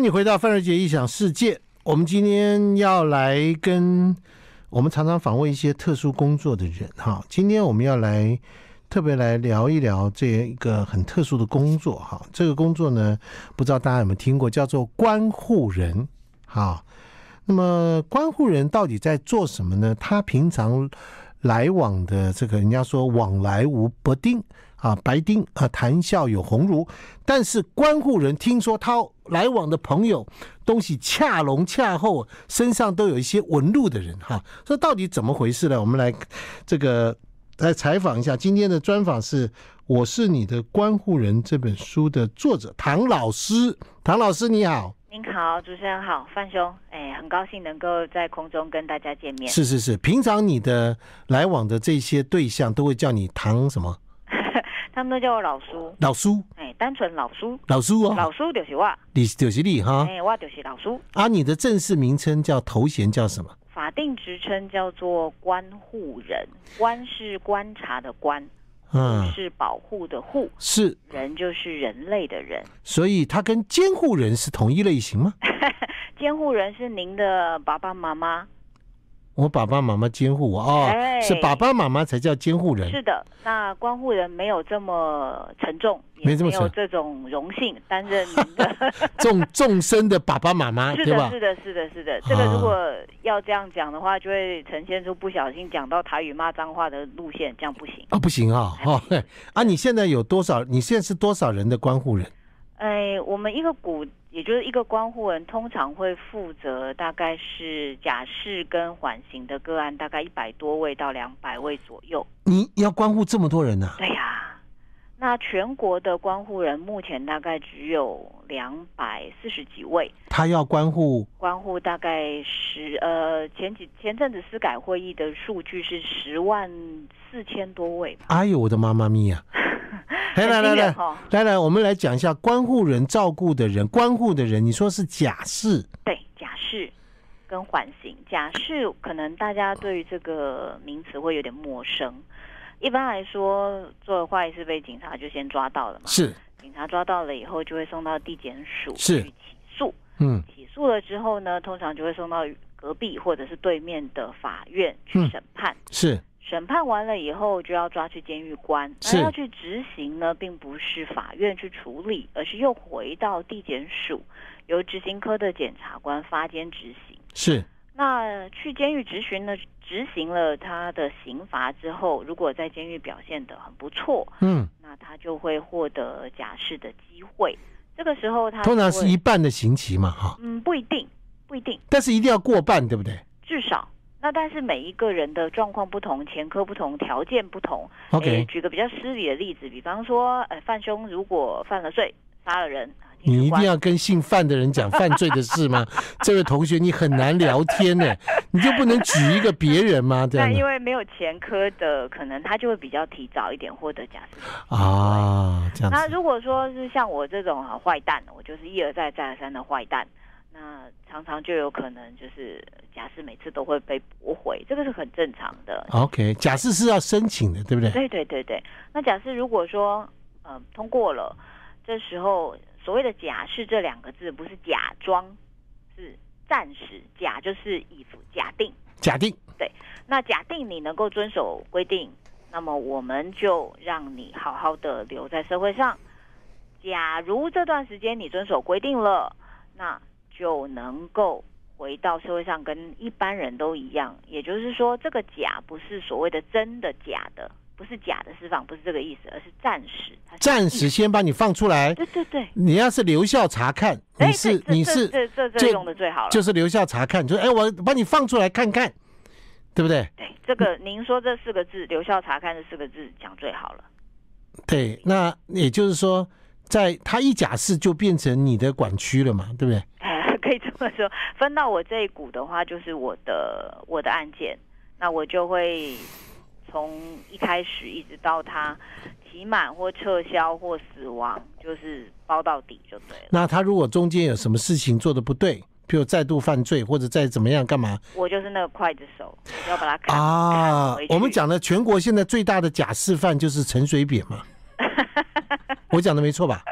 迎你回到范瑞杰异想世界。我们今天要来跟我们常常访问一些特殊工作的人哈。今天我们要来特别来聊一聊这一个很特殊的工作哈。这个工作呢，不知道大家有没有听过，叫做关护人。好，那么关护人到底在做什么呢？他平常来往的这个，人家说往来无不丁。啊，白丁啊，谈笑有鸿儒。但是观户人听说他来往的朋友东西恰浓恰厚，身上都有一些纹路的人哈，这到底怎么回事呢？我们来这个来采访一下。今天的专访是《我是你的观户人》这本书的作者唐老师。唐老师你好，您好，主持人好，范兄，哎，很高兴能够在空中跟大家见面。是是是，平常你的来往的这些对象都会叫你唐什么？他们都叫我老叔，老叔，哎，单纯老叔，老叔哦，老叔就是我，你就是你哈，哎，我就是老叔。啊，你的正式名称叫头衔叫什么？法定职称叫做观护人，观是观察的观，嗯，是保护的护，是人就是人类的人，所以他跟监护人是同一类型吗？监护人是您的爸爸妈妈。我爸爸妈妈监护我哦，是爸爸妈妈才叫监护人。是的，那关护人没有这么沉重，没这么沉，没有这种荣幸担任您的 众众生的爸爸妈妈，对吧？是的，是的，是的，是的。这个如果要这样讲的话，就会呈现出不小心讲到台语骂脏话的路线，这样不行啊，不行啊！哦，啊，你现在有多少？你现在是多少人的关护人？哎，我们一个股，也就是一个关护人，通常会负责大概是假释跟缓刑的个案，大概一百多位到两百位左右。你要关护这么多人呢？啊？对呀，啊，那全国的关护人目前大概只有两百四十几位。他要关护，关护大概十呃前几前阵子司改会议的数据是十万四千多位吧。哎呦，我的妈妈咪呀！来来来来，来来，我们来讲一下关护人照顾的人，关护的人，你说是假释？对，假释跟缓刑。假释可能大家对于这个名词会有点陌生。一般来说，做坏事被警察就先抓到了嘛？是。警察抓到了以后，就会送到地检署去起诉。嗯。起诉了之后呢，通常就会送到隔壁或者是对面的法院去审判。嗯、是。审判完了以后，就要抓去监狱关。那要去执行呢，并不是法院去处理，而是又回到地检署，由执行科的检察官发监执行。是。那去监狱执行呢，执行了他的刑罚之后，如果在监狱表现的很不错，嗯，那他就会获得假释的机会。这个时候他通常是一半的刑期嘛，哈。嗯，不一定，不一定。但是一定要过半，对不对？至少。那但是每一个人的状况不同，前科不同，条件不同。OK，举个比较失礼的例子，比方说，呃，范兄如果犯了罪，杀了人，你一定要跟姓范的人讲犯罪的事吗？这位同学，你很难聊天呢，你就不能举一个别人吗？这样。但因为没有前科的，可能他就会比较提早一点获得假释。啊，这样。那如果说是像我这种啊坏蛋，我就是一而再再而三的坏蛋。那常常就有可能就是假释每次都会被驳回，这个是很正常的。OK，假释是要申请的，对不对？对对对对。那假释如果说呃通过了，这时候所谓的假释这两个字不是假装，是暂时假，就是以假定。假定。对。那假定你能够遵守规定，那么我们就让你好好的留在社会上。假如这段时间你遵守规定了，那就能够回到社会上，跟一般人都一样。也就是说，这个假不是所谓的真的假的，不是假的释放，不是这个意思，而是暂时。暂时先把你放出来。对对对。你要是留校查看，你是你是这这这用的最好了，就是留校查看，就哎，我把你放出来看看，对不对？对，这个您说这四个字“留校查看”这四个字讲最好了。对，那也就是说，在他一假释就变成你的管区了嘛，对不对？可以这么说，分到我这一股的话，就是我的我的案件，那我就会从一开始一直到他期满或撤销或死亡，就是包到底就对了。那他如果中间有什么事情做的不对，比如再度犯罪或者再怎么样干嘛？我就是那个刽子手，我就要把他砍啊！我们讲的全国现在最大的假释犯就是陈水扁嘛，我讲的没错吧？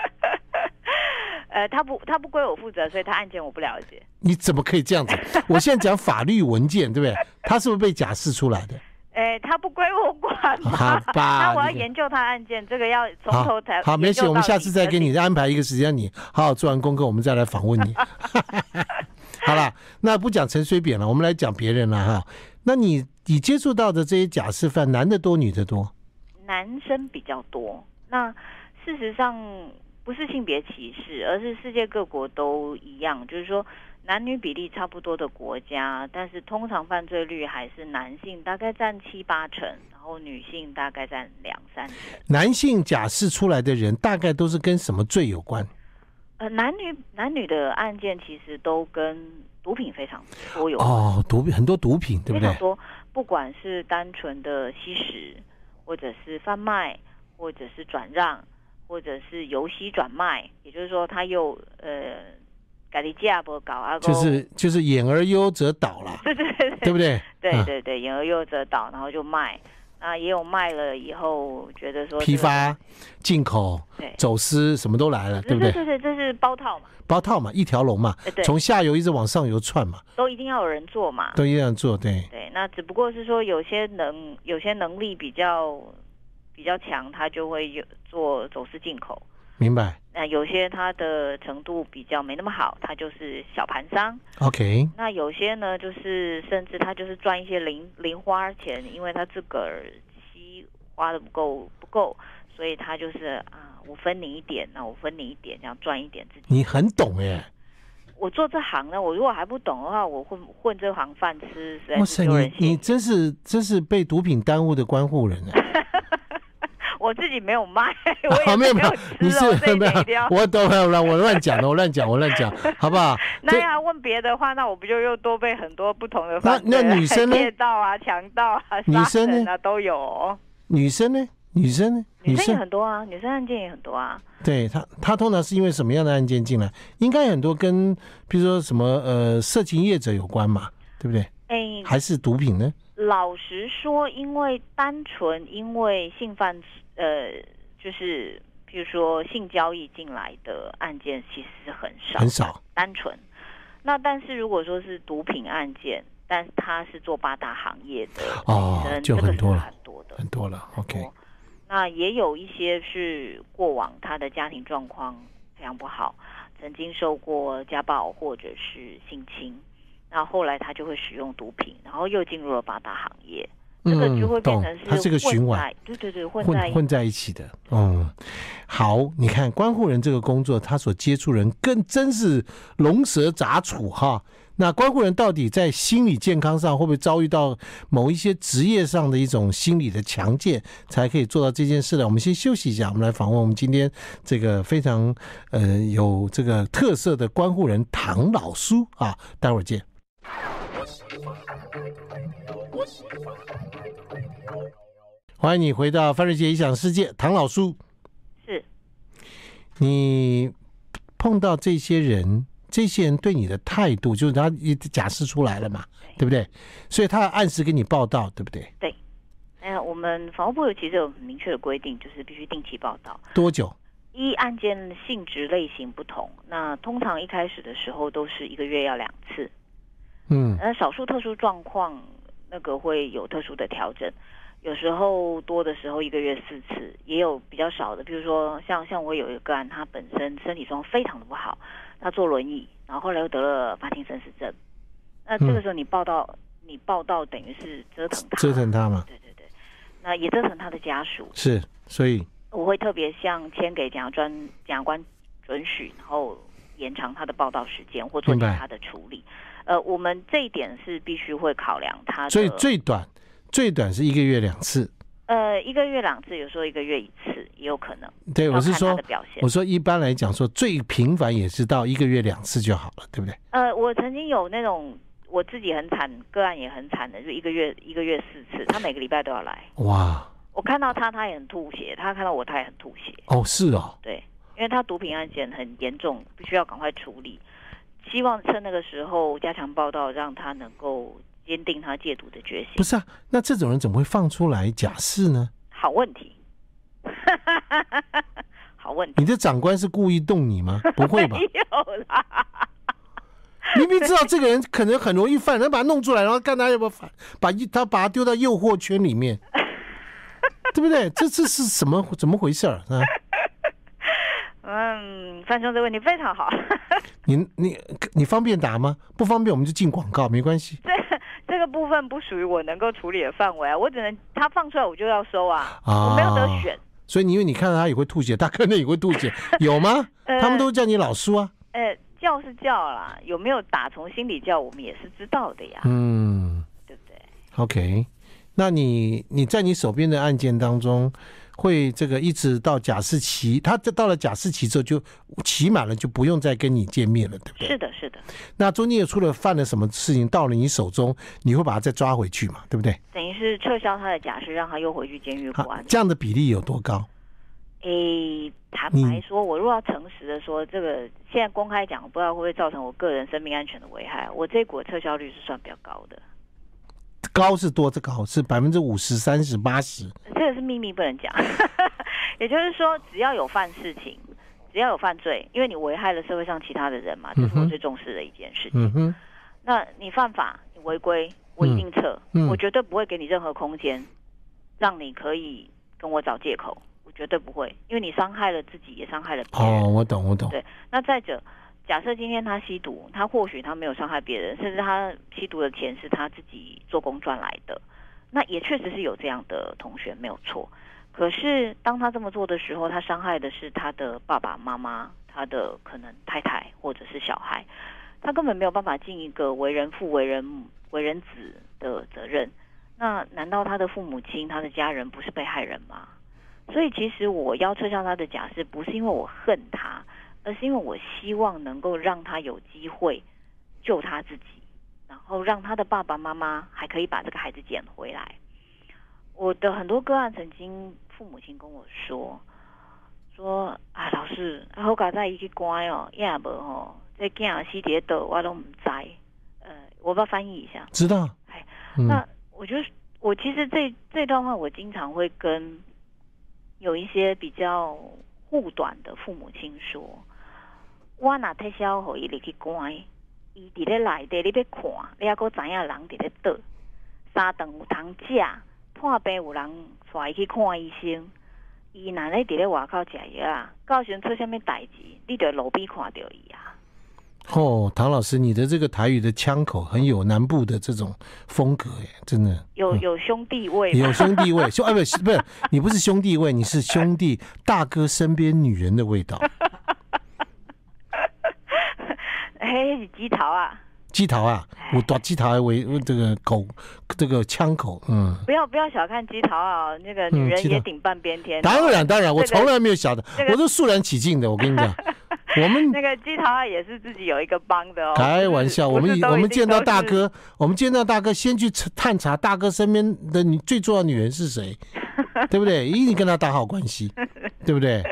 呃，他不，他不归我负责，所以他案件我不了解。你怎么可以这样子？我现在讲法律文件，对不对？他是不是被假释出来的？哎，他不归我管。好吧，那我要研究他案件，这个要从头才好。好，没事，我们下次再给你安排一个时间，你好好做完功课，我们再来访问你。好了，那不讲陈水扁了，我们来讲别人了哈。那你你接触到的这些假释犯，男的多，女的多？男生比较多。那事实上不是性别歧视，而是世界各国都一样，就是说。男女比例差不多的国家，但是通常犯罪率还是男性大概占七八成，然后女性大概占两三成。男性假释出来的人大概都是跟什么罪有关？呃，男女男女的案件其实都跟毒品非常多有关哦，毒品很多毒品对不对？说不管是单纯的吸食，或者是贩卖，或者是转让，或者是由吸转卖，也就是说他又呃。就是就是演而优则导了，对对对，对不对？对对对，演而优则导，然后就卖啊，也有卖了以后觉得说、批发、进口、对走私什么都来了，对不对？对对对，这是包套嘛，包套嘛，一条龙嘛，从下游一直往上游窜嘛，都一定要有人做嘛，都一定要做，对对。那只不过是说有些能有些能力比较比较强，他就会有做走私进口。明白。那有些他的程度比较没那么好，他就是小盘商。OK。那有些呢，就是甚至他就是赚一些零零花钱，因为他自个儿吸花的不够不够，所以他就是啊，我分你一点，那我分你一点，这样赚一点自己。你很懂耶。我做这行呢，我如果还不懂的话，我混混这行饭吃，实在是哇塞，你你真是真是被毒品耽误的关护人啊！我自己没有卖，我也没有吃哦。你是 没有？我都没有乱，我乱讲的，我乱讲，我乱讲，好不好？那要问别的话，那我不就又多被很多不同的那那女生呢？窃盗啊，强盗啊，女生呢？都有。女生呢？女生呢？女生也很多啊，女生案件也很多啊。对他，他通常是因为什么样的案件进来？应该很多跟，比如说什么呃，色情业者有关嘛，对不对？哎，还是毒品呢？老实说，因为单纯因为性犯。呃，就是比如说性交易进来的案件，其实是很少很少，单纯。那但是如果说是毒品案件，但他是做八大行业的哦，就很多了，很多的，很多了。OK，那也有一些是过往他的家庭状况非常不好，曾经受过家暴或者是性侵，那后来他就会使用毒品，然后又进入了八大行业。这个就会变成是，它是个循环，对对对，混在混在一起的。嗯，好，你看关护人这个工作，他所接触人更真是龙蛇杂处哈。那关护人到底在心理健康上会不会遭遇到某一些职业上的一种心理的强健，才可以做到这件事呢？我们先休息一下，我们来访问我们今天这个非常呃有这个特色的关护人唐老苏啊，待会儿见。欢迎你回到范瑞杰理想世界，唐老叔。是，你碰到这些人，这些人对你的态度，就是他一假释出来了嘛，对，不对？所以他要按时给你报道，对不对？对。哎呀，我们法务部有其实有很明确的规定，就是必须定期报道。多久？依案件性质类型不同，那通常一开始的时候都是一个月要两次。嗯，那少数特殊状况，那个会有特殊的调整。有时候多的时候一个月四次，也有比较少的，比如说像像我有一个个案，他本身身体状况非常的不好，他坐轮椅，然后后来又得了帕金森氏症。那这个时候你报道，嗯、你报道等于是折腾他，折腾他嘛？对对对，那也折腾他的家属。是，所以我会特别向签给检察专检察官准许，然后延长他的报道时间或做其他的处理。呃，我们这一点是必须会考量他的，所以最短最短是一个月两次。呃，一个月两次，有时候一个月一次也有可能。对，我是说，我说一般来讲说最频繁也是到一个月两次就好了，对不对？呃，我曾经有那种我自己很惨，个案也很惨的，就一个月一个月四次，他每个礼拜都要来。哇！我看到他，他也很吐血；他看到我，他也很吐血。哦，是哦。对，因为他毒品案件很严重，必须要赶快处理。希望趁那个时候加强报道，让他能够坚定他戒毒的决心。不是啊，那这种人怎么会放出来假释呢？好问题，好问题。你的长官是故意动你吗？不会吧？没有啦。明明知道这个人可能很容易犯，能把他弄出来，然后看他有没有犯，把他把他丢到诱惑圈里面，对不对？这这是什么怎么回事啊？嗯，范兄，这个问题非常好。你你你方便答吗？不方便我们就进广告，没关系。这这个部分不属于我能够处理的范围啊，我只能他放出来我就要收啊，啊我没有得选。所以你因为你看到他也会吐血，他可能也会吐血，有吗？呃、他们都叫你老叔啊。呃。叫是叫啦，有没有打从心里叫，我们也是知道的呀。嗯，对不对？OK，那你你在你手边的案件当中，会这个一直到假释期，他这到了假释期之后就期满了，就不用再跟你见面了，对不对？是的，是的。那中间又出了犯了什么事情，到了你手中，你会把他再抓回去嘛？对不对？等于是撤销他的假释，让他又回去监狱关。这样的比例有多高？诶，坦白说，我如果要诚实的说，这个现在公开讲，不知道会不会造成我个人生命安全的危害。我这股撤销率是算比较高的，高是多的高？是百分之五十、三十、八十？这个是秘密，不能讲。也就是说，只要有犯事情，只要有犯罪，因为你危害了社会上其他的人嘛，这是我最重视的一件事情。嗯哼，那你犯法，你违规，我一定撤，嗯嗯、我绝对不会给你任何空间，让你可以跟我找借口。我绝对不会，因为你伤害了自己，也伤害了别人。哦，我懂，我懂。对，那再者，假设今天他吸毒，他或许他没有伤害别人，甚至他吸毒的钱是他自己做工赚来的，那也确实是有这样的同学没有错。可是当他这么做的时候，他伤害的是他的爸爸妈妈，他的可能太太或者是小孩，他根本没有办法尽一个为人父、为人母、为人子的责任。那难道他的父母亲、他的家人不是被害人吗？所以，其实我要撤销他的假释，不是因为我恨他，而是因为我希望能够让他有机会救他自己，然后让他的爸爸妈妈还可以把这个孩子捡回来。我的很多个案，曾经父母亲跟我说：“说啊，老师，好佳在一起乖哦，也无吼，这囝死跌倒，我都唔知。”呃，我不要翻译一下。知道。哎，那我就我其实这这段话，我经常会跟。有一些比较护短的父母亲说：“我拿太小后，伊去关，伊伫咧内底，你要看，你还阁知影人伫咧倒，三顿有通食，破病有人带伊去看医生，伊若咧伫咧外口食药啊，到时阵出什么代志，你就路边看到伊啊。”哦，唐老师，你的这个台语的腔口很有南部的这种风格耶，真的。有有兄弟味，有兄弟味，兄啊不是不是，你不是兄弟味，你是兄弟大哥身边女人的味道。哎，鸡桃啊，鸡桃啊，我打鸡桃为这个口这个枪口，嗯，不要不要小看鸡桃啊，那个女人也顶半边天。当然当然，我从来没有晓得，我都肃然起敬的，我跟你讲。我们那个鸡桃也是自己有一个帮的哦。开玩笑，我们我们见到大哥，我们见到大哥，先去探查大哥身边的你最重要的女人是谁，对不对？一定跟他打好关系，对不对？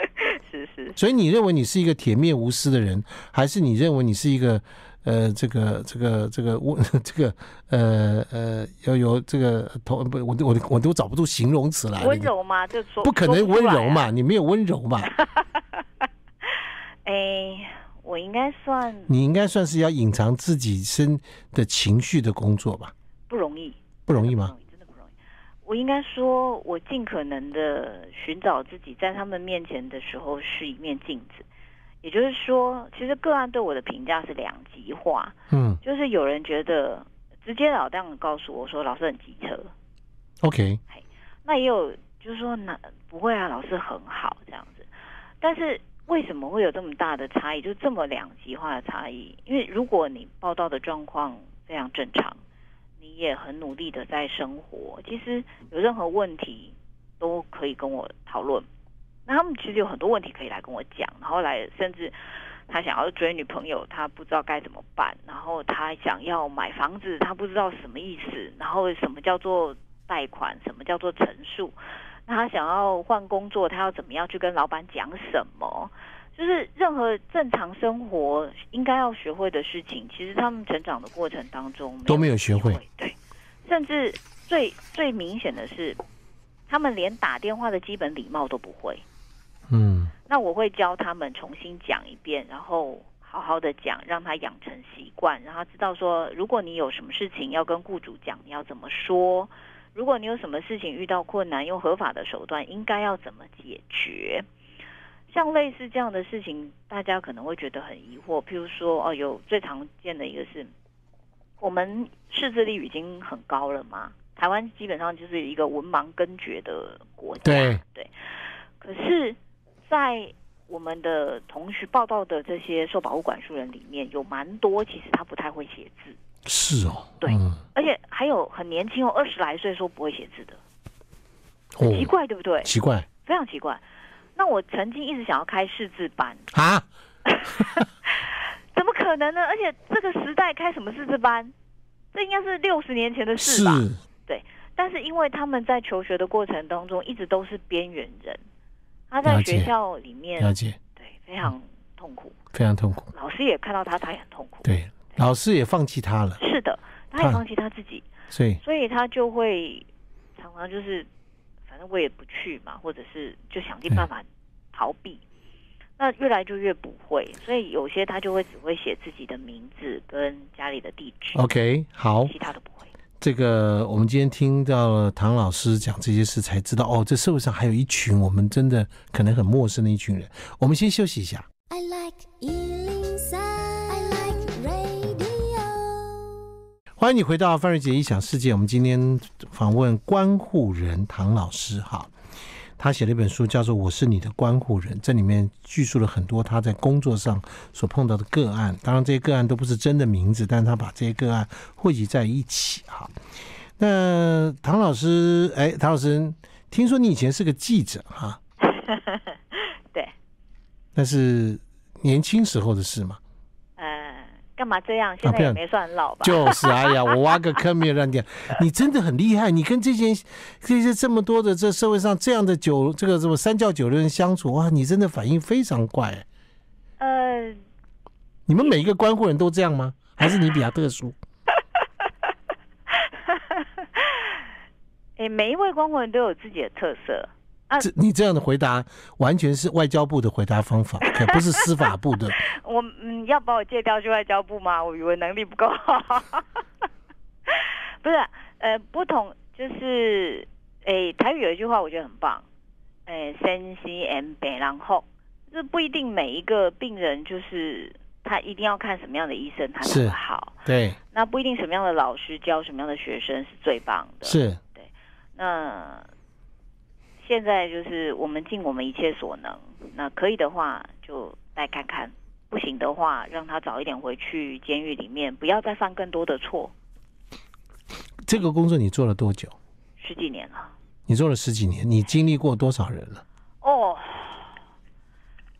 所以你认为你是一个铁面无私的人，还是你认为你是一个呃这个这个这个温 这个呃呃要有这个头不我我我都找不出形容词来。温柔吗？就说不可能温柔嘛，你没有温柔嘛。哎，我应该算，你应该算是要隐藏自己身的情绪的工作吧？不容易，不容易吗？我应该说，我尽可能的寻找自己，在他们面前的时候是一面镜子。也就是说，其实个案对我的评价是两极化。嗯，就是有人觉得直截了当的告诉我说，老师很机车。OK，那也有就是说，那不会啊，老师很好这样子。但是。为什么会有这么大的差异？就这么两极化的差异？因为如果你报道的状况非常正常，你也很努力的在生活，其实有任何问题都可以跟我讨论。那他们其实有很多问题可以来跟我讲，然后来甚至他想要追女朋友，他不知道该怎么办；然后他想要买房子，他不知道什么意思；然后什么叫做贷款，什么叫做陈述。那他想要换工作，他要怎么样去跟老板讲什么？就是任何正常生活应该要学会的事情，其实他们成长的过程当中都没有学会。对，甚至最最明显的是，他们连打电话的基本礼貌都不会。嗯，那我会教他们重新讲一遍，然后好好的讲，让他养成习惯，让他知道说，如果你有什么事情要跟雇主讲，你要怎么说；如果你有什么事情遇到困难，用合法的手段应该要怎么解决。像类似这样的事情，大家可能会觉得很疑惑。譬如说，哦，有最常见的一个是，我们识字率已经很高了嘛，台湾基本上就是一个文盲根绝的国家，对对。可是，在我们的同学报道的这些受保护管束人里面，有蛮多其实他不太会写字。是哦，对，嗯、而且还有很年轻哦，二十来岁说不会写字的，很奇怪，对不对？奇怪，非常奇怪。那我曾经一直想要开识字班啊，怎么可能呢？而且这个时代开什么识字班？这应该是六十年前的事吧？对。但是因为他们在求学的过程当中，一直都是边缘人，他在学校里面，了解，对，非常痛苦，非常痛苦。老师也看到他，他也很痛苦。对，老师也放弃他了。是的，他也放弃他自己，所以，所以他就会常常就是。反正我也不去嘛，或者是就想尽办法逃避，那越来就越不会，所以有些他就会只会写自己的名字跟家里的地址。OK，好，其他都不会。这个我们今天听到了唐老师讲这些事，才知道哦，这社会上还有一群我们真的可能很陌生的一群人。我们先休息一下。I like 欢迎你回到范瑞杰异想世界。我们今天访问关护人唐老师，哈，他写了一本书，叫做《我是你的关护人》，这里面叙述了很多他在工作上所碰到的个案。当然，这些个案都不是真的名字，但是他把这些个案汇集在一起，哈。那唐老师，哎，唐老师，听说你以前是个记者，哈？对，那是年轻时候的事吗？干嘛这样？现在也没算很老吧？就是，哎呀，我挖个坑没有让你。你真的很厉害，你跟这些这些这么多的这社会上这样的九这个什么三教九流人相处，哇，你真的反应非常快。呃，你们每一个关护人都这样吗？还是你比较特殊？哎，每一位观护人都有自己的特色。啊，这你这样的回答完全是外交部的回答方法，可不是司法部的。我嗯，要把我借调去外交部吗？我语文能力不够好。不是，呃，不同就是，哎，台语有一句话我觉得很棒，哎，三 C M 北然后，这不一定每一个病人就是他一定要看什么样的医生他才好。对。那不一定什么样的老师教什么样的学生是最棒的。是。对。那。现在就是我们尽我们一切所能，那可以的话就再看看，不行的话让他早一点回去监狱里面，不要再犯更多的错。这个工作你做了多久？十几年了。你做了十几年，你经历过多少人了？哦，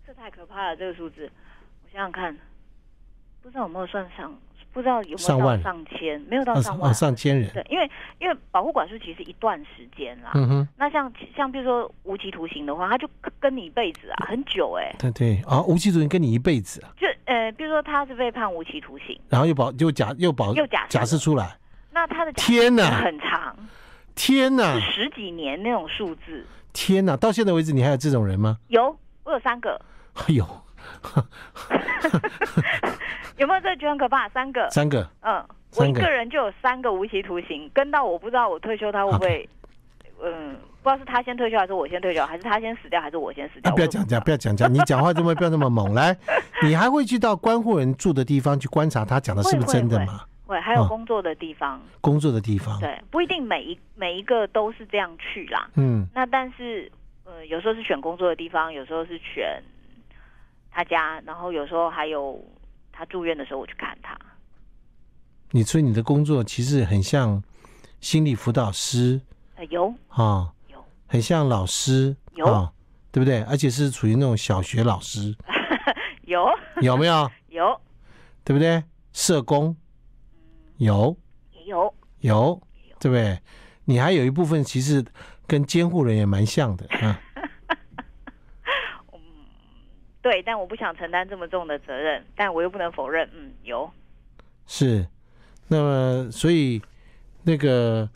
这太可怕了，这个数字，我想想看，不知道有没有算上。不知道有没有到上千，没有到上万，啊，上千人。对，因为因为保护管束其实一段时间啦。嗯哼。那像像比如说无期徒刑的话，他就跟你一辈子啊，很久哎，欸。对对啊，无期徒刑跟你一辈子啊。就呃，比如说他是被判无期徒刑，然后又保又假又保又假假释出来，那他的天哪很长，天哪，十几年那种数字。天哪，到现在为止你还有这种人吗？有，我有三个。哎呦。有没有这觉得很可怕？三个，三个，嗯，我一个人就有三个无期徒刑，跟到我不知道我退休他会不会嗯，不知道是他先退休还是我先退休，还是他先死掉还是我先死掉？啊、不要讲价，不要讲价，你讲话怎么不要那么猛？来，你还会去到关护人住的地方去观察他讲的是不是真的吗？会，还有工作的地方，哦、工作的地方，对，不一定每一每一个都是这样去啦。嗯，那但是，呃，有时候是选工作的地方，有时候是选他家，然后有时候还有。他住院的时候，我去看他。你所以你的工作其实很像心理辅导师，呃，有啊，有，很像老师，有，对不对？而且是处于那种小学老师，有，有没有？有，对不对？社工，有，也有，有，对不对？你还有一部分其实跟监护人也蛮像的啊。对，但我不想承担这么重的责任，但我又不能否认，嗯，有，是，那么所以那个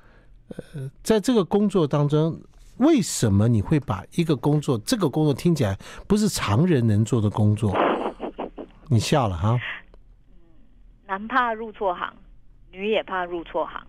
呃，在这个工作当中，为什么你会把一个工作，这个工作听起来不是常人能做的工作？你笑了哈？男怕入错行，女也怕入错行。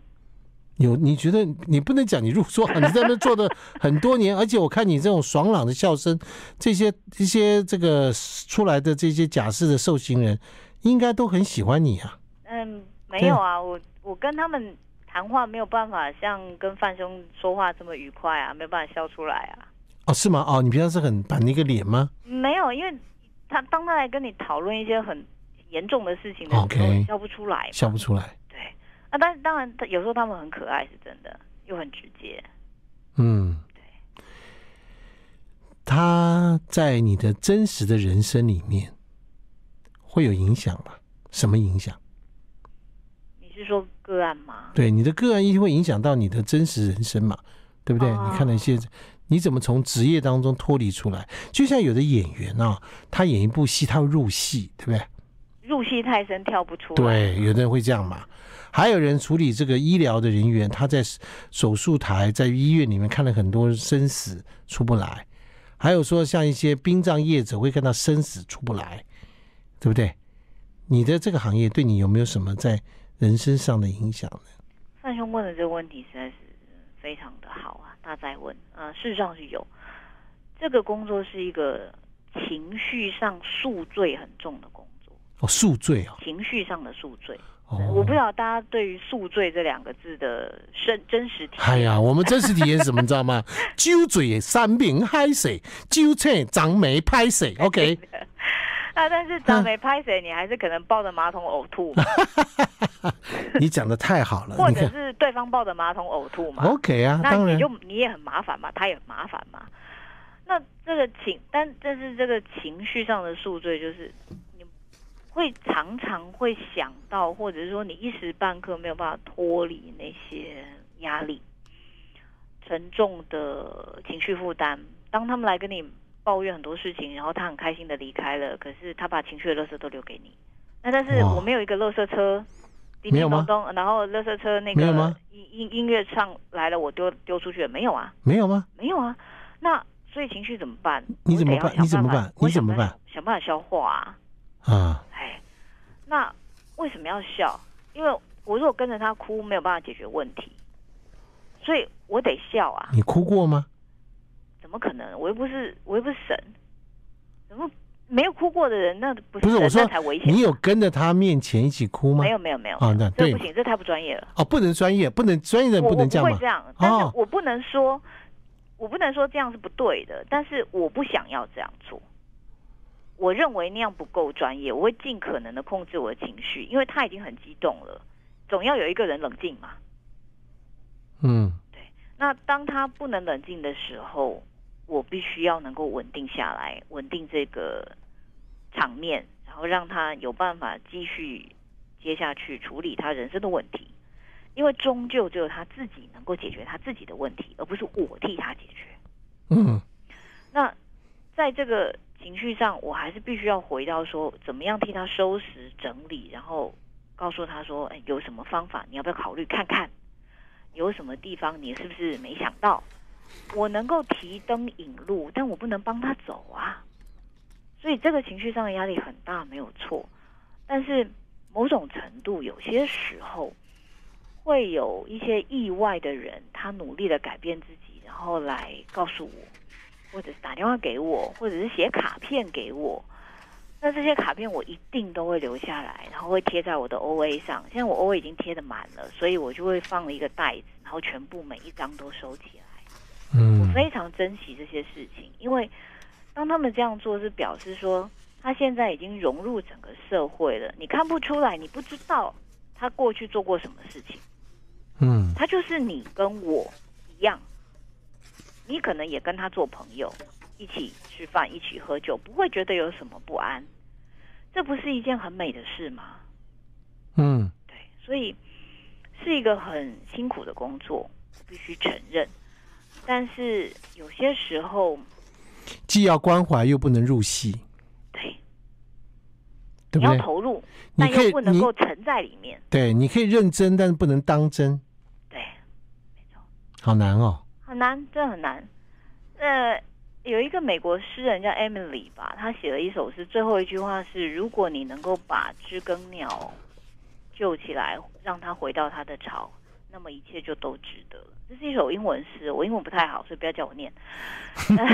有你觉得你不能讲你入错行，你在那做的很多年，而且我看你这种爽朗的笑声，这些一些这个出来的这些假释的受刑人，应该都很喜欢你啊。嗯，没有啊，我我跟他们。谈话没有办法像跟范兄说话这么愉快啊，没有办法笑出来啊。哦，是吗？哦，你平常是很板的一个脸吗？没有，因为他当他来跟你讨论一些很严重的事情的时候笑不出来，笑不出来。对，啊，但是当然，他有时候他们很可爱，是真的，又很直接。嗯，对。他在你的真实的人生里面会有影响吗？什么影响？你是说个案吗？对，你的个案一定会影响到你的真实人生嘛，对不对？哦、你看那些，你怎么从职业当中脱离出来？就像有的演员啊、哦，他演一部戏，他会入戏，对不对？入戏太深，跳不出来。对，有的人会这样嘛。还有人处理这个医疗的人员，他在手术台，在医院里面看了很多生死出不来。还有说，像一些殡葬业者会看到生死出不来，对不对？你的这个行业对你有没有什么在？人身上的影响呢？范兄问的这个问题实在是非常的好啊！他在问，呃，事实上是有这个工作是一个情绪上宿醉很重的哦，宿醉啊，情绪上的宿醉。哦，我不知道大家对于“宿醉”这两个字的真真实体验。哎呀，我们真实体验是什么？你知道吗？酒醉三明海水，酒醉长眉拍水。OK。那、啊、但是长眉拍水，你还是可能抱着马桶呕吐嘛？你讲的太好了，或者是对方抱着马桶呕吐嘛？OK 啊，那你就你也很麻烦嘛，他也很麻烦嘛。那这个情，但但是这个情绪上的宿醉，就是你会常常会想到，或者是说你一时半刻没有办法脱离那些压力、沉重的情绪负担。当他们来跟你。抱怨很多事情，然后他很开心的离开了。可是他把情绪的垃圾都留给你。那但是我没有一个垃圾车，叮叮咚咚，然后垃圾车那个音音音乐唱来了，我丢丢出去了，没有啊？没有吗？没有啊。那所以情绪怎么办？你怎么办？你怎么办？你怎么办？想办法消化啊。啊。哎，那为什么要笑？因为我如果跟着他哭，没有办法解决问题，所以我得笑啊。你哭过吗？怎么可能？我又不是，我又不是神，怎么没有哭过的人？那不是，不是我说才危险。你有跟着他面前一起哭吗？没有，没有，没有。哦，那对，这不行，这太不专业了。哦，不能专业，不能专业的不能这样吗？我不会这样，但是我不能说，哦、我不能说这样是不对的。但是我不想要这样做。我认为那样不够专业。我会尽可能的控制我的情绪，因为他已经很激动了，总要有一个人冷静嘛。嗯，对。那当他不能冷静的时候。我必须要能够稳定下来，稳定这个场面，然后让他有办法继续接下去处理他人生的问题。因为终究只有他自己能够解决他自己的问题，而不是我替他解决。嗯，那在这个情绪上，我还是必须要回到说，怎么样替他收拾整理，然后告诉他说，哎，有什么方法，你要不要考虑看看？有什么地方你是不是没想到？我能够提灯引路，但我不能帮他走啊。所以这个情绪上的压力很大，没有错。但是某种程度，有些时候会有一些意外的人，他努力的改变自己，然后来告诉我，或者是打电话给我，或者是写卡片给我。那这些卡片我一定都会留下来，然后会贴在我的 OA 上。现在我 OA 已经贴的满了，所以我就会放了一个袋子，然后全部每一张都收起来。嗯，我非常珍惜这些事情，因为当他们这样做，是表示说他现在已经融入整个社会了。你看不出来，你不知道他过去做过什么事情。嗯，他就是你跟我一样，你可能也跟他做朋友，一起吃饭，一起喝酒，不会觉得有什么不安。这不是一件很美的事吗？嗯，对，所以是一个很辛苦的工作，必须承认。但是有些时候，既要关怀又不能入戏，对，对对？你要投入，但又不能够沉在里面。对，你可以认真，但是不能当真。对，没错。好难哦，很难，真的很难。呃，有一个美国诗人叫 Emily 吧，他写了一首诗，最后一句话是：如果你能够把知更鸟救起来，让它回到它的巢，那么一切就都值得了。这是一首英文诗，我英文不太好，所以不要叫我念。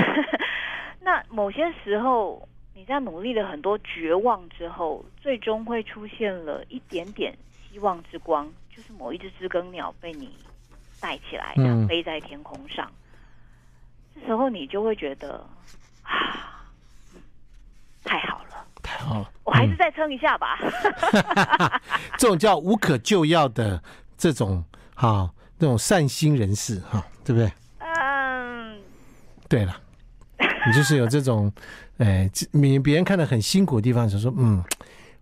那某些时候，你在努力了很多绝望之后，最终会出现了一点点希望之光，就是某一只知更鸟被你带起来，飞在天空上。这时候你就会觉得啊，太好了，太好了，我还是再撑一下吧。嗯、这种叫无可救药的这种哈，那种善心人士哈，对不对？嗯，对了，你就是有这种，哎，别别人看的很辛苦的地方，就说嗯，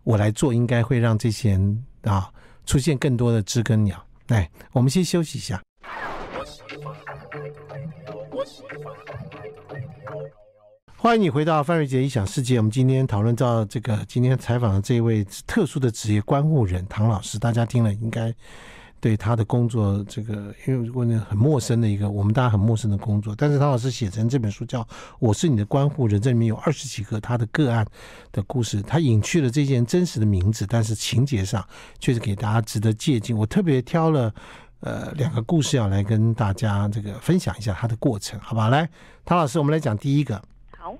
我来做，应该会让这些人啊出现更多的知更鸟。来，我们先休息一下。欢迎你回到范瑞杰异想世界。我们今天讨论到这个，今天采访的这位特殊的职业关护人唐老师，大家听了应该对他的工作这个，因为如果你很陌生的一个，我们大家很陌生的工作。但是唐老师写成这本书叫《我是你的关护人》，这里面有二十几个他的个案的故事，他隐去了这件真实的名字，但是情节上却是给大家值得借鉴。我特别挑了呃两个故事要来跟大家这个分享一下它的过程，好吧？来，唐老师，我们来讲第一个。好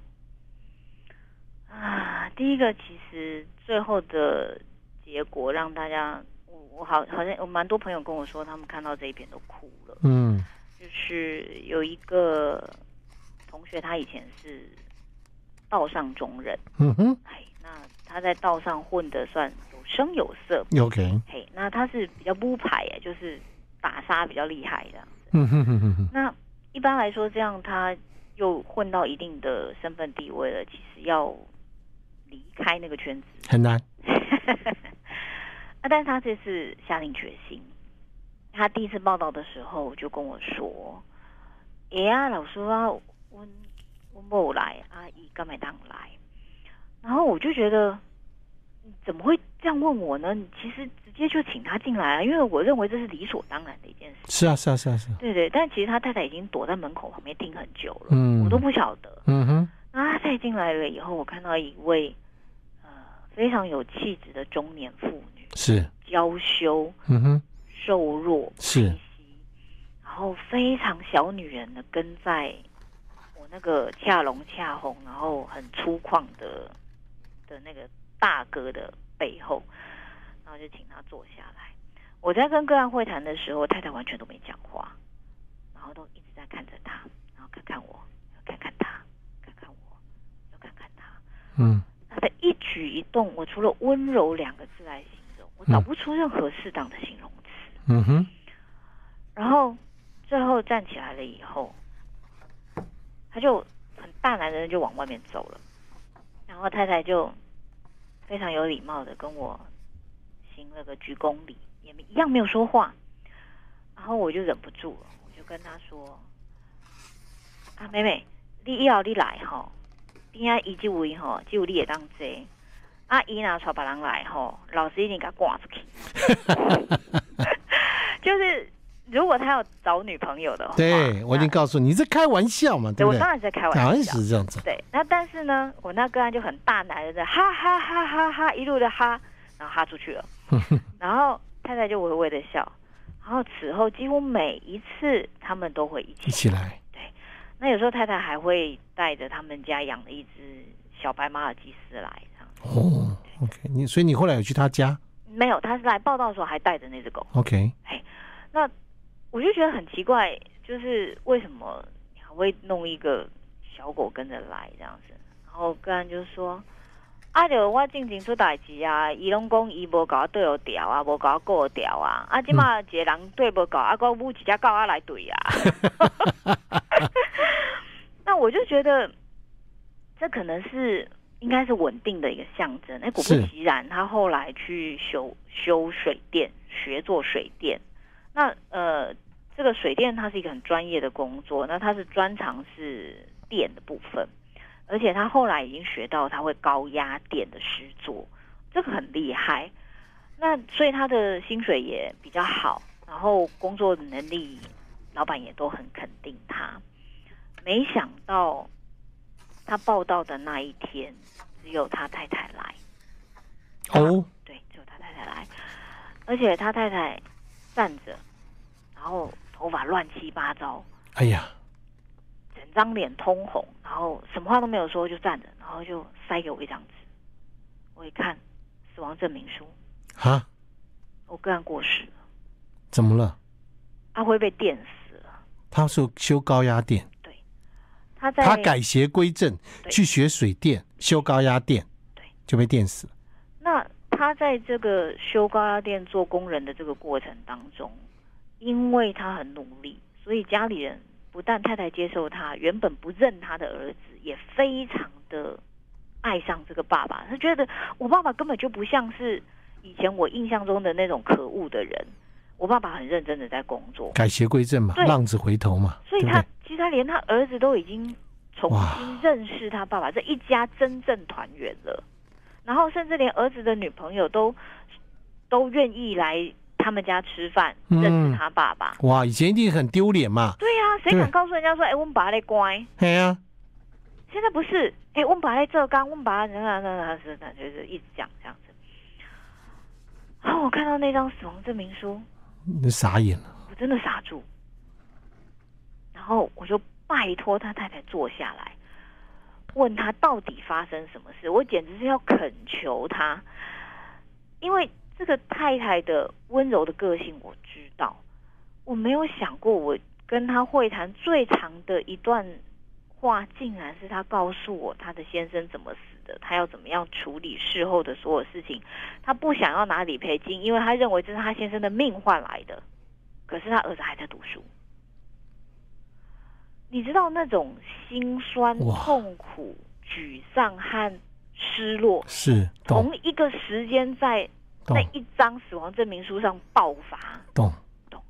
啊，第一个其实最后的结果让大家，我我好好像有蛮多朋友跟我说，他们看到这一篇都哭了。嗯，就是有一个同学，他以前是道上中人。嗯哼，哎，那他在道上混的算有声有色。OK，嘿，那他是比较乌牌哎，就是打杀比较厉害的。嗯哼哼哼。那一般来说，这样他又混到一定的身份地位了，其实要。离开那个圈子很难，啊！但是他这次下定决心。他第一次报道的时候就跟我说：“哎呀，老师啊，我我没来，阿姨干没当来。”然后我就觉得，怎么会这样问我呢？你其实直接就请他进来啊，因为我认为这是理所当然的一件事。是啊，是啊，是啊，是啊。对对，但其实他太太已经躲在门口旁边听很久了，嗯，我都不晓得。嗯哼。那！他再进来了以后，我看到一位呃非常有气质的中年妇女，是娇羞，嗯哼，瘦弱，是，然后非常小女人的跟在我那个恰龙恰红，然后很粗犷的的那个大哥的背后，然后就请他坐下来。我在跟个案会谈的时候，太太完全都没讲话，然后都一直在看着他，然后看看我，看看他。嗯，他的一举一动，我除了温柔两个字来形容，我找不出任何适当的形容词。嗯哼。然后最后站起来了以后，他就很大男人就往外面走了。然后太太就非常有礼貌的跟我行了个鞠躬礼，也一样没有说话。然后我就忍不住了，我就跟他说：“啊，妹妹，你要你来哈。”应该一句话吼，就你也当真。阿姨拿找别人来吼，老师一定给他挂出去。就是如果他要找女朋友的话，对我已经告诉你，你在开玩笑嘛？对不对？我当然在开玩笑，当然是这样子。对，那但是呢，我那个案就很大男人的哈哈哈哈哈，一路的哈，然后哈出去了。然后太太就微微的笑。然后此后几乎每一次他们都会一起一起来。对那有时候太太还会带着他们家养的一只小白马尔济斯来，哦。OK，你所以你后来有去他家？没有，他是来报道的时候还带着那只狗。OK，哎，那我就觉得很奇怪，就是为什么你还会弄一个小狗跟着来这样子？然后个人就是说，啊，就我进前出代志啊，伊拢讲伊无搞对我调啊，无搞过调啊，啊，今嘛一个人对无搞，啊，我母一只狗啊来对啊。那我就觉得，这可能是应该是稳定的一个象征。哎，果不其然，他后来去修修水电，学做水电。水电它是一个很专业的工作，那他是专长是电的部分，而且他后来已经学到他会高压电的施作，这个很厉害。那所以他的薪水也比较好，然后工作能力，老板也都很肯定他。没想到他报道的那一天，只有他太太来。哦，对，只有他太太来，而且他太太站着，然后头发乱七八糟。哎呀，整张脸通红，然后什么话都没有说，就站着，然后就塞给我一张纸。我一看，死亡证明书。哈，我个案过世了。怎么了？阿辉被电死了。他说修高压电。对。他在。他改邪归正，去学水电，修高压电。对。就被电死了。那他在这个修高压电做工人的这个过程当中，因为他很努力，所以家里人不但太太接受他，原本不认他的儿子也非常的爱上这个爸爸。他觉得我爸爸根本就不像是以前我印象中的那种可恶的人。我爸爸很认真的在工作，改邪归正嘛，浪子回头嘛。所以他其实他连他儿子都已经重新认识他爸爸，这一家真正团圆了。然后甚至连儿子的女朋友都都愿意来他们家吃饭，认识他爸爸。哇，以前一定很丢脸嘛。对呀、啊，谁敢告诉人家说，哎，我们爸爸乖？对呀、啊。现在不是，哎，我们爸爸在浙江，我们爸爸那那那那是那就是一直讲这样子。然后我看到那张死亡证明书。你傻眼了，我真的傻住。然后我就拜托他太太坐下来，问他到底发生什么事。我简直是要恳求他，因为这个太太的温柔的个性我知道。我没有想过，我跟他会谈最长的一段话，竟然是他告诉我她的先生怎么死的，他要怎么样处理事后的所有事情。他不想要拿理赔金，因为他认为这是他先生的命换来的。可是他儿子还在读书，你知道那种心酸、痛苦、沮丧和失落是同一个时间在那一张死亡证明书上爆发。懂懂。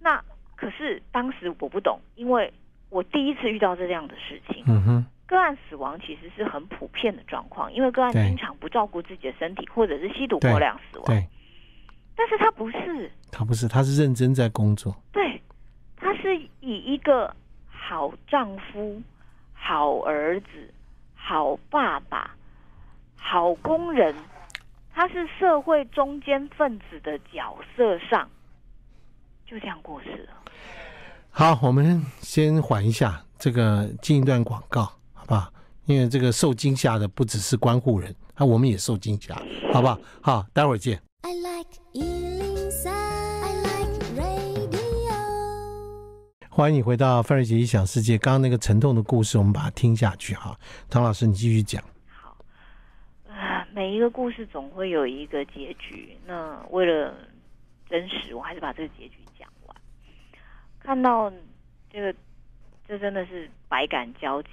那可是当时我不懂，因为。我第一次遇到这样的事情，嗯哼，个案死亡其实是很普遍的状况，因为个案经常不照顾自己的身体，或者是吸毒过量死亡。对，但是他不是，他不是，他是认真在工作。对，他是以一个好丈夫、好儿子、好爸爸、好工人，他是社会中间分子的角色上，就这样过世了。好，我们先缓一下，这个进一段广告，好不好？因为这个受惊吓的不只是关护人，啊我们也受惊吓，好不好？好，待会儿见。I like 103, I like radio。欢迎你回到范瑞杰异想世界。刚刚那个沉痛的故事，我们把它听下去哈。唐老师，你继续讲。每一个故事总会有一个结局。那为了真实，我还是把这个结局讲完。看到这个，这真的是百感交集。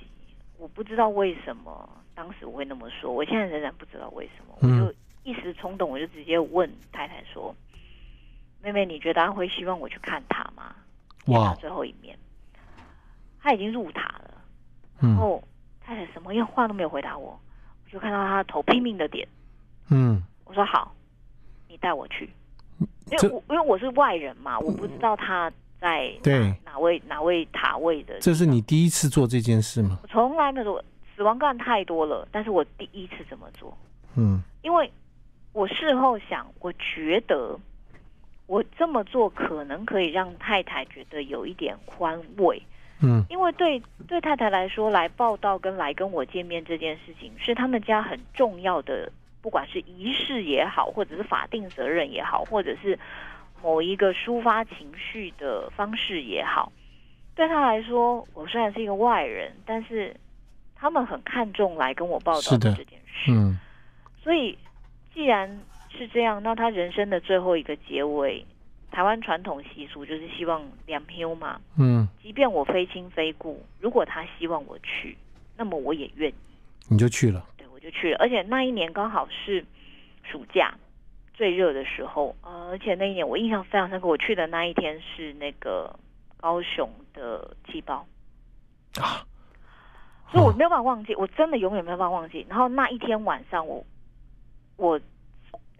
我不知道为什么当时我会那么说，我现在仍然不知道为什么。我就一时冲动，我就直接问太太说：“妹妹，你觉得他会希望我去看他吗？见他最后一面。”他已经入塔了，然后太太什么话都没有回答我，我就看到他的头拼命的点。嗯，我说好，你带我去，因为我因为我是外人嘛，我不知道他。在对哪位哪位塔位的？这是你第一次做这件事吗？我从来没有做，死亡个案太多了，但是我第一次这么做。嗯，因为我事后想，我觉得我这么做可能可以让太太觉得有一点宽慰。嗯，因为对对太太来说，来报道跟来跟我见面这件事情是他们家很重要的，不管是仪式也好，或者是法定责任也好，或者是。某一个抒发情绪的方式也好，对他来说，我虽然是一个外人，但是他们很看重来跟我报道的这件事。嗯，所以既然是这样，那他人生的最后一个结尾，台湾传统习俗就是希望两票嘛。嗯，即便我非亲非故，如果他希望我去，那么我也愿意。你就去了？对，我就去了。而且那一年刚好是暑假。最热的时候，呃，而且那一年我印象非常深刻。我去的那一天是那个高雄的气爆啊，所以我没有办法忘记，我真的永远没有办法忘记。然后那一天晚上我，我我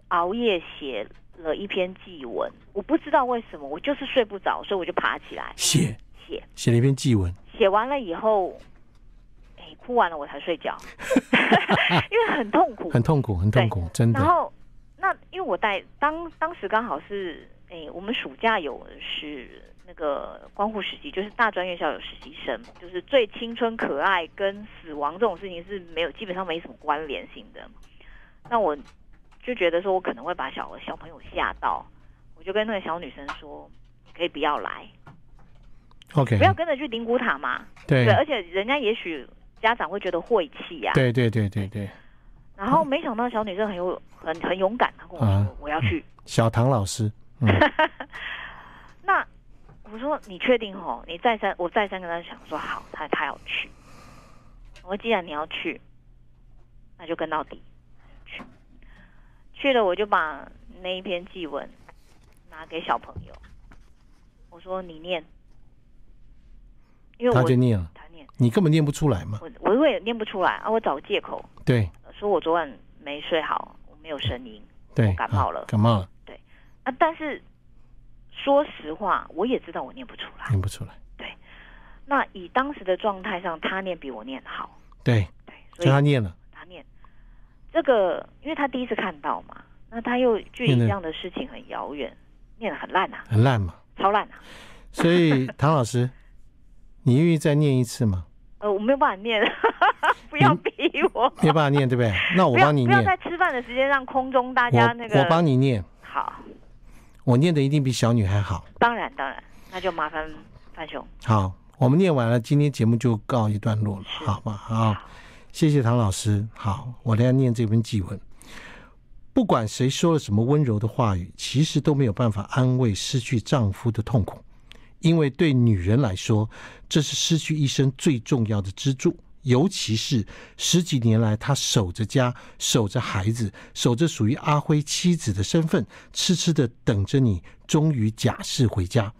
熬夜写了一篇祭文，我不知道为什么，我就是睡不着，所以我就爬起来写写写了一篇祭文，写完了以后，哎，哭完了我才睡觉，因为 很痛苦，很痛苦，很痛苦，真的。然后那因为我带当当时刚好是哎，我们暑假有是那个关护实习，就是大专院校有实习生，就是最青春可爱跟死亡这种事情是没有基本上没什么关联性的。那我就觉得说我可能会把小小朋友吓到，我就跟那个小女生说，你可以不要来。OK，不要跟着去灵骨塔嘛。对，对，而且人家也许家长会觉得晦气呀。对对对对对。然后没想到小女生很有很很勇敢，她跟我说、啊、我要去。小唐老师。嗯、那我说你确定哦？你再三我再三跟她讲说好，她她要去。我说既然你要去，那就跟到底。去去了我就把那一篇祭文拿给小朋友，我说你念。因为我他就念了，他念，你根本念不出来嘛。我我也念不出来啊，我找借口。对，说我昨晚没睡好，我没有声音，对，我感冒了，啊，感冒了。对，啊，但是说实话，我也知道我念不出来，念不出来。对，那以当时的状态上，他念比我念好。对对，所以他念了，这个，因为他第一次看到嘛，那他又距离这样的事情很遥远，念的很烂啊，很烂嘛，超烂啊。所以唐老师。你愿意再念一次吗？呃，我没有办法念，不要逼我。没有办法念，对不对？那我帮你念。不要在吃饭的时间让空中大家那个。我帮你念。好。我念的一定比小女孩好。当然当然，那就麻烦范兄。好，我们念完了，今天节目就告一段落了，好吧？好，好，谢谢唐老师。好，我来念这篇祭文。不管谁说了什么温柔的话语，其实都没有办法安慰失去丈夫的痛苦。因为对女人来说，这是失去一生最重要的支柱，尤其是十几年来她守着家、守着孩子、守着属于阿辉妻子的身份，痴痴的等着你终于假释回家。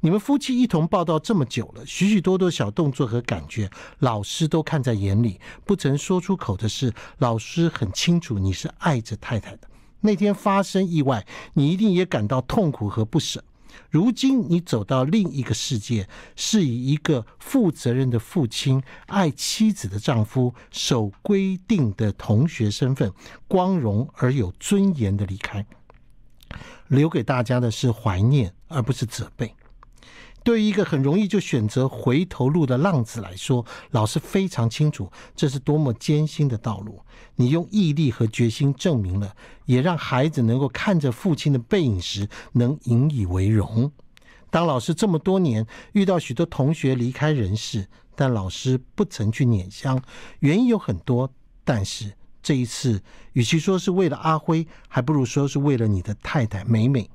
你们夫妻一同报道这么久了，许许多多小动作和感觉，老师都看在眼里，不曾说出口的事，老师很清楚你是爱着太太的。那天发生意外，你一定也感到痛苦和不舍。如今你走到另一个世界，是以一个负责任的父亲、爱妻子的丈夫、守规定的同学身份，光荣而有尊严的离开，留给大家的是怀念，而不是责备。对于一个很容易就选择回头路的浪子来说，老师非常清楚这是多么艰辛的道路。你用毅力和决心证明了，也让孩子能够看着父亲的背影时能引以为荣。当老师这么多年遇到许多同学离开人世，但老师不曾去拈香，原因有很多。但是这一次，与其说是为了阿辉，还不如说是为了你的太太美美。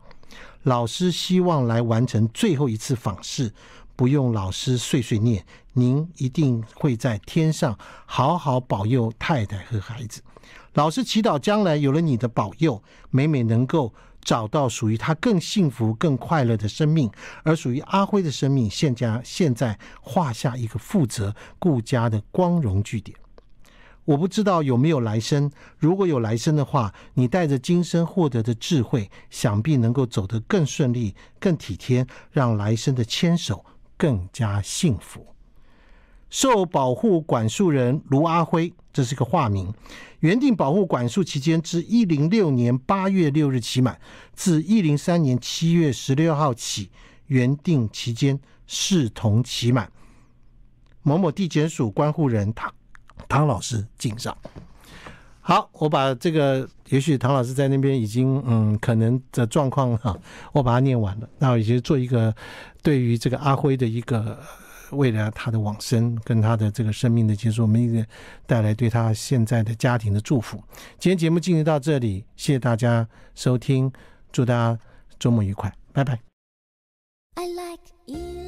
老师希望来完成最后一次访视，不用老师碎碎念，您一定会在天上好好保佑太太和孩子。老师祈祷将来有了你的保佑，美美能够找到属于他更幸福、更快乐的生命，而属于阿辉的生命，现在现在画下一个负责顾家的光荣句点。我不知道有没有来生，如果有来生的话，你带着今生获得的智慧，想必能够走得更顺利、更体贴，让来生的牵手更加幸福。受保护管束人卢阿辉，这是个化名，原定保护管束期间至一零六年八月六日期满，自一零三年七月十六号起，原定期间视同期满。某某地检署关护人他。唐老师敬上。好，我把这个，也许唐老师在那边已经，嗯，可能的状况哈，我把它念完了。那也就做一个对于这个阿辉的一个未来他的往生跟他的这个生命的结束，我们一个带来对他现在的家庭的祝福。今天节目进行到这里，谢谢大家收听，祝大家周末愉快，拜拜。I like